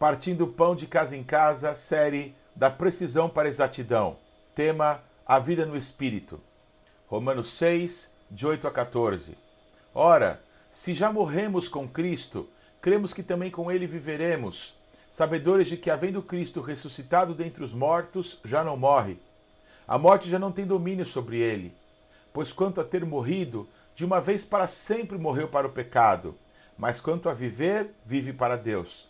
Partindo Pão de Casa em Casa, série Da Precisão para a Exatidão. Tema A Vida no Espírito. Romanos 6, de 8 a 14. Ora, se já morremos com Cristo, cremos que também com ele viveremos, sabedores de que, havendo Cristo ressuscitado dentre os mortos, já não morre. A morte já não tem domínio sobre ele. Pois quanto a ter morrido, de uma vez para sempre morreu para o pecado, mas quanto a viver, vive para Deus.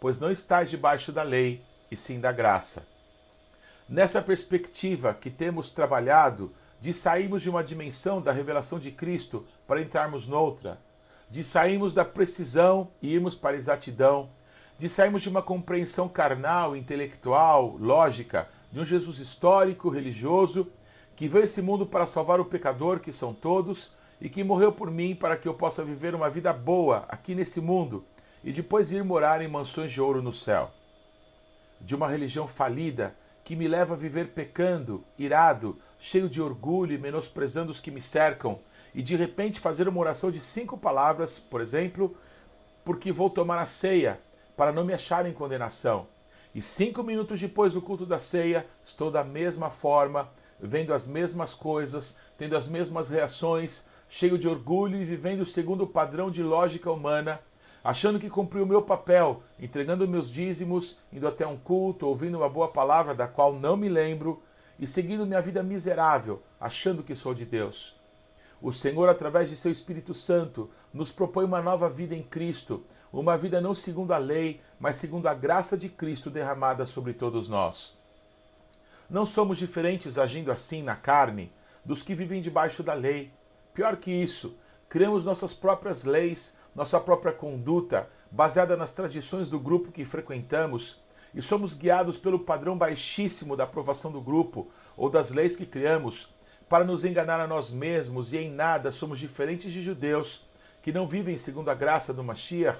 pois não estáis debaixo da lei, e sim da graça. Nessa perspectiva que temos trabalhado, de sairmos de uma dimensão da revelação de Cristo para entrarmos noutra, de sairmos da precisão e irmos para a exatidão, de sairmos de uma compreensão carnal, intelectual, lógica, de um Jesus histórico, religioso, que veio esse mundo para salvar o pecador, que são todos, e que morreu por mim para que eu possa viver uma vida boa aqui nesse mundo e depois ir morar em mansões de ouro no céu. De uma religião falida que me leva a viver pecando, irado, cheio de orgulho e menosprezando os que me cercam, e de repente fazer uma oração de cinco palavras, por exemplo, porque vou tomar a ceia, para não me achar em condenação. E cinco minutos depois do culto da ceia, estou da mesma forma, vendo as mesmas coisas, tendo as mesmas reações, cheio de orgulho e vivendo segundo o padrão de lógica humana, achando que cumpri o meu papel, entregando meus dízimos, indo até um culto, ouvindo uma boa palavra da qual não me lembro, e seguindo minha vida miserável, achando que sou de Deus. O Senhor, através de seu Espírito Santo, nos propõe uma nova vida em Cristo, uma vida não segundo a lei, mas segundo a graça de Cristo derramada sobre todos nós. Não somos diferentes agindo assim na carne dos que vivem debaixo da lei. Pior que isso, criamos nossas próprias leis, nossa própria conduta, baseada nas tradições do grupo que frequentamos, e somos guiados pelo padrão baixíssimo da aprovação do grupo ou das leis que criamos, para nos enganar a nós mesmos, e em nada somos diferentes de judeus que não vivem segundo a graça do Mashiach,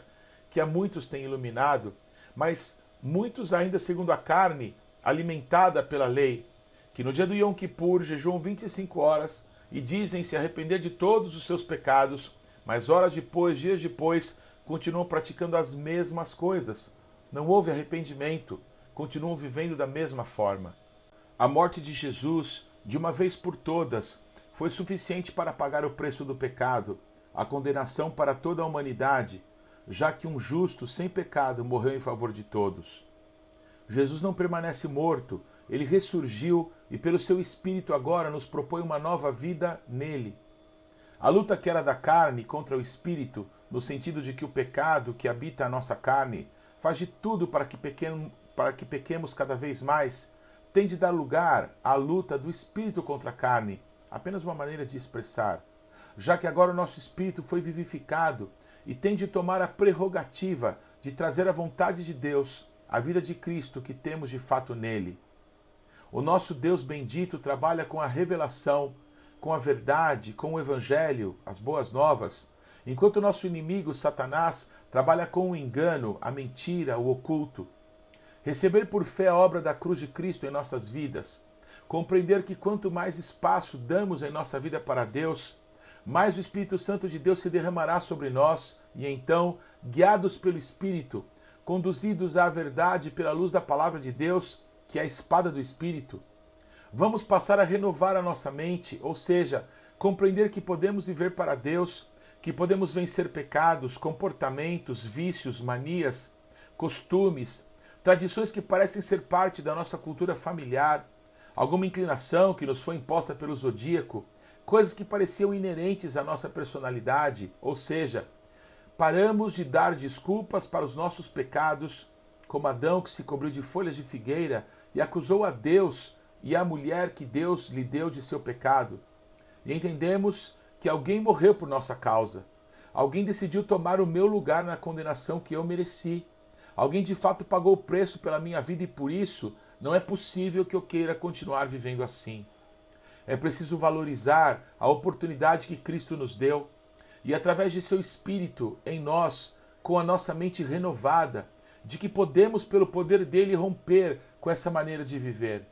que a muitos tem iluminado, mas muitos ainda segundo a carne, alimentada pela lei, que no dia do Yom Kippur jejuam 25 horas e dizem se arrepender de todos os seus pecados, mas horas depois, dias depois, continuam praticando as mesmas coisas. Não houve arrependimento, continuam vivendo da mesma forma. A morte de Jesus, de uma vez por todas, foi suficiente para pagar o preço do pecado, a condenação para toda a humanidade, já que um justo sem pecado morreu em favor de todos. Jesus não permanece morto, ele ressurgiu e, pelo seu Espírito, agora nos propõe uma nova vida nele. A luta que era da carne contra o Espírito, no sentido de que o pecado que habita a nossa carne faz de tudo para que, pequeno, para que pequemos cada vez mais, tem de dar lugar à luta do Espírito contra a carne, apenas uma maneira de expressar. Já que agora o nosso espírito foi vivificado e tem de tomar a prerrogativa de trazer a vontade de Deus a vida de Cristo que temos de fato nele. O nosso Deus bendito trabalha com a revelação, com a verdade, com o Evangelho, as boas novas, enquanto o nosso inimigo, Satanás, trabalha com o engano, a mentira, o oculto. Receber por fé a obra da cruz de Cristo em nossas vidas, compreender que quanto mais espaço damos em nossa vida para Deus, mais o Espírito Santo de Deus se derramará sobre nós e então, guiados pelo Espírito, conduzidos à verdade pela luz da palavra de Deus, que é a espada do Espírito, vamos passar a renovar a nossa mente, ou seja, compreender que podemos viver para Deus, que podemos vencer pecados, comportamentos, vícios, manias, costumes, tradições que parecem ser parte da nossa cultura familiar, alguma inclinação que nos foi imposta pelo zodíaco, coisas que pareciam inerentes à nossa personalidade, ou seja, Paramos de dar desculpas para os nossos pecados, como Adão que se cobriu de folhas de figueira e acusou a Deus e a mulher que Deus lhe deu de seu pecado. E entendemos que alguém morreu por nossa causa. Alguém decidiu tomar o meu lugar na condenação que eu mereci. Alguém de fato pagou o preço pela minha vida e por isso não é possível que eu queira continuar vivendo assim. É preciso valorizar a oportunidade que Cristo nos deu e, através de seu Espírito em nós, com a nossa mente renovada, de que podemos, pelo poder dele, romper com essa maneira de viver.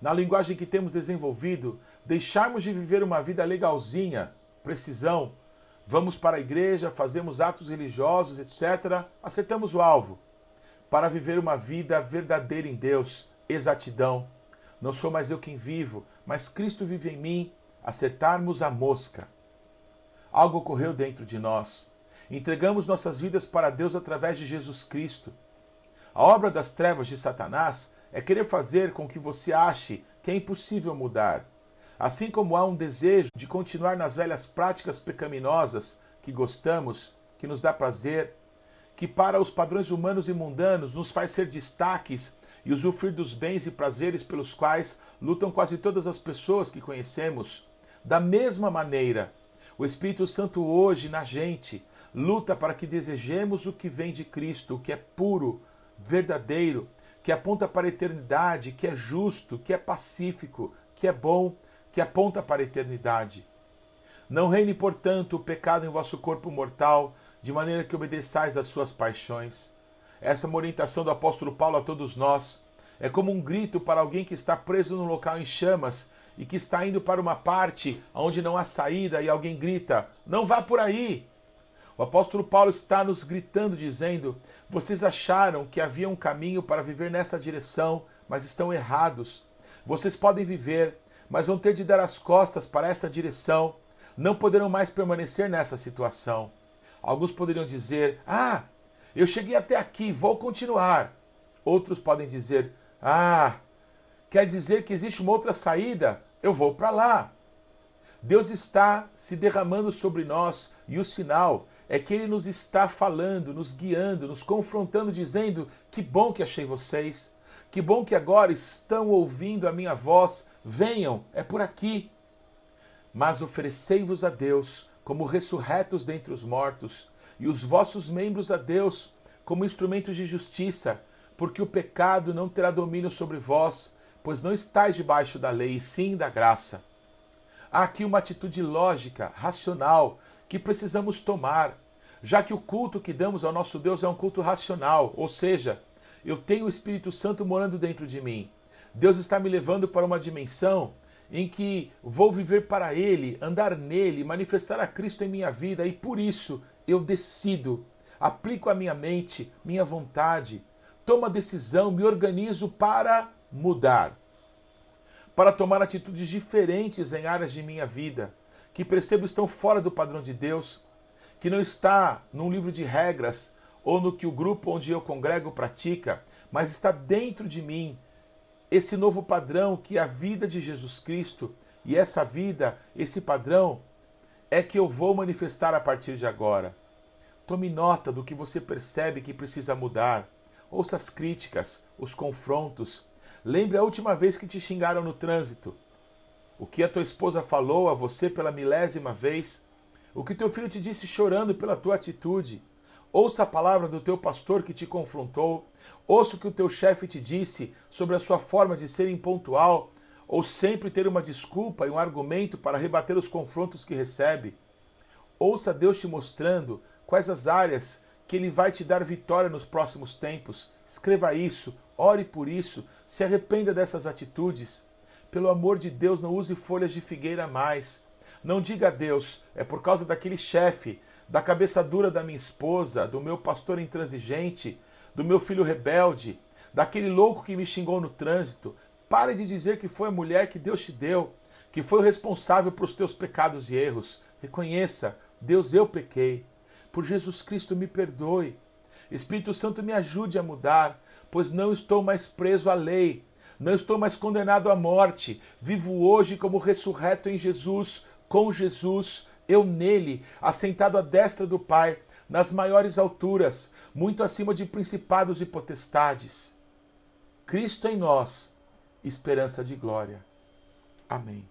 Na linguagem que temos desenvolvido, deixarmos de viver uma vida legalzinha, precisão, vamos para a igreja, fazemos atos religiosos, etc., acertamos o alvo. Para viver uma vida verdadeira em Deus, exatidão. Não sou mais eu quem vivo, mas Cristo vive em mim, acertarmos a mosca. Algo ocorreu dentro de nós. Entregamos nossas vidas para Deus através de Jesus Cristo. A obra das trevas de Satanás é querer fazer com que você ache que é impossível mudar. Assim como há um desejo de continuar nas velhas práticas pecaminosas que gostamos, que nos dá prazer, que para os padrões humanos e mundanos nos faz ser destaques e usufruir dos bens e prazeres pelos quais lutam quase todas as pessoas que conhecemos. Da mesma maneira, o Espírito Santo hoje na gente luta para que desejemos o que vem de Cristo, o que é puro, verdadeiro, que aponta para a eternidade, que é justo, que é pacífico, que é bom, que aponta para a eternidade. Não reine, portanto, o pecado em vosso corpo mortal, de maneira que obedeçais às suas paixões. Esta é uma orientação do apóstolo Paulo a todos nós. É como um grito para alguém que está preso num local em chamas e que está indo para uma parte onde não há saída e alguém grita: Não vá por aí! O apóstolo Paulo está nos gritando, dizendo: Vocês acharam que havia um caminho para viver nessa direção, mas estão errados. Vocês podem viver, mas vão ter de dar as costas para essa direção. Não poderão mais permanecer nessa situação. Alguns poderiam dizer: Ah, eu cheguei até aqui, vou continuar. Outros podem dizer: Ah, quer dizer que existe uma outra saída? eu vou para lá. Deus está se derramando sobre nós e o sinal é que Ele nos está falando, nos guiando, nos confrontando, dizendo: Que bom que achei vocês, que bom que agora estão ouvindo a minha voz, venham, é por aqui. Mas oferecei-vos a Deus como ressurretos dentre os mortos, e os vossos membros a Deus como instrumentos de justiça, porque o pecado não terá domínio sobre vós pois não estáis debaixo da lei, e sim da graça. Há aqui uma atitude lógica, racional, que precisamos tomar, já que o culto que damos ao nosso Deus é um culto racional, ou seja, eu tenho o Espírito Santo morando dentro de mim. Deus está me levando para uma dimensão em que vou viver para Ele, andar nele, manifestar a Cristo em minha vida e por isso eu decido, aplico a minha mente, minha vontade, tomo a decisão, me organizo para mudar, para tomar atitudes diferentes em áreas de minha vida que percebo estão fora do padrão de Deus, que não está num livro de regras ou no que o grupo onde eu congrego pratica, mas está dentro de mim esse novo padrão que é a vida de Jesus Cristo e essa vida, esse padrão é que eu vou manifestar a partir de agora. Tome nota do que você percebe que precisa mudar. Ouça as críticas, os confrontos, Lembre a última vez que te xingaram no trânsito. O que a tua esposa falou a você pela milésima vez. O que teu filho te disse chorando pela tua atitude. Ouça a palavra do teu pastor que te confrontou. Ouça o que o teu chefe te disse sobre a sua forma de ser impontual ou sempre ter uma desculpa e um argumento para rebater os confrontos que recebe. Ouça Deus te mostrando quais as áreas que Ele vai te dar vitória nos próximos tempos. Escreva isso, ore por isso, se arrependa dessas atitudes. Pelo amor de Deus, não use folhas de figueira mais. Não diga a Deus, é por causa daquele chefe, da cabeça dura da minha esposa, do meu pastor intransigente, do meu filho rebelde, daquele louco que me xingou no trânsito. Pare de dizer que foi a mulher que Deus te deu, que foi o responsável por os teus pecados e erros. Reconheça, Deus, eu pequei. Por Jesus Cristo, me perdoe. Espírito Santo, me ajude a mudar, pois não estou mais preso à lei, não estou mais condenado à morte. Vivo hoje como ressurreto em Jesus, com Jesus, eu nele, assentado à destra do Pai, nas maiores alturas, muito acima de principados e potestades. Cristo em nós, esperança de glória. Amém.